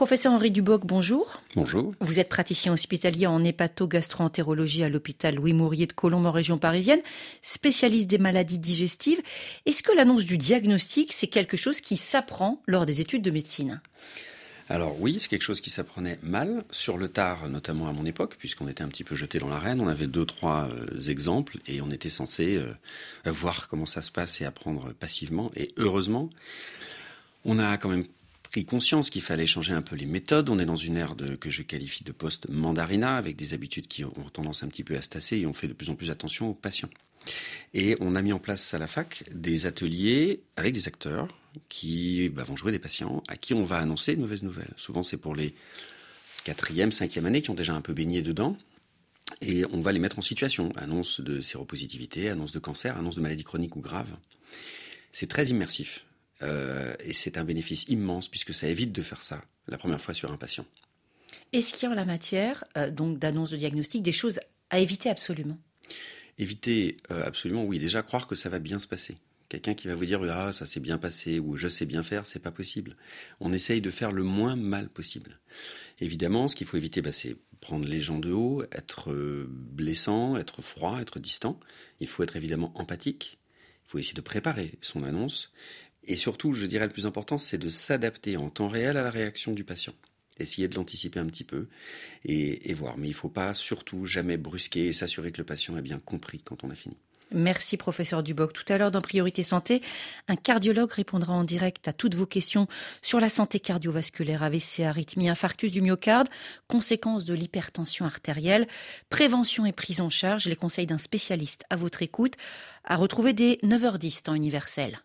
Professeur Henri Duboc, bonjour. Bonjour. Vous êtes praticien hospitalier en hépato-gastroentérologie à l'hôpital Louis Mourier de Colombes en région parisienne, spécialiste des maladies digestives. Est-ce que l'annonce du diagnostic, c'est quelque chose qui s'apprend lors des études de médecine? Alors oui, c'est quelque chose qui s'apprenait mal, sur le tard, notamment à mon époque, puisqu'on était un petit peu jeté dans l'arène. On avait deux, trois euh, exemples et on était censé euh, voir comment ça se passe et apprendre passivement. Et heureusement, on a quand même pris conscience qu'il fallait changer un peu les méthodes. On est dans une ère que je qualifie de post-mandarina, avec des habitudes qui ont tendance un petit peu à se tasser et on fait de plus en plus attention aux patients. Et on a mis en place à la fac des ateliers avec des acteurs qui bah, vont jouer des patients à qui on va annoncer de mauvaises nouvelles. Souvent c'est pour les quatrième, cinquième années qui ont déjà un peu baigné dedans. Et on va les mettre en situation. Annonce de séropositivité, annonce de cancer, annonce de maladie chronique ou grave. C'est très immersif. Euh, et c'est un bénéfice immense puisque ça évite de faire ça la première fois sur un patient. Est-ce qu'il y a en la matière, euh, donc d'annonce de diagnostic, des choses à éviter absolument? Éviter euh, absolument, oui. Déjà croire que ça va bien se passer. Quelqu'un qui va vous dire ah ça s'est bien passé ou je sais bien faire, c'est pas possible. On essaye de faire le moins mal possible. Évidemment, ce qu'il faut éviter, bah, c'est prendre les gens de haut, être blessant, être froid, être distant. Il faut être évidemment empathique. Il faut essayer de préparer son annonce. Et surtout, je dirais le plus important, c'est de s'adapter en temps réel à la réaction du patient. Essayer de l'anticiper un petit peu et, voir. Mais il ne faut pas surtout jamais brusquer et s'assurer que le patient a bien compris quand on a fini. Merci professeur Duboc. Tout à l'heure dans Priorité Santé, un cardiologue répondra en direct à toutes vos questions sur la santé cardiovasculaire, AVC, arythmie, infarctus du myocarde, conséquences de l'hypertension artérielle, prévention et prise en charge, les conseils d'un spécialiste à votre écoute, à retrouver dès 9h10 temps universel.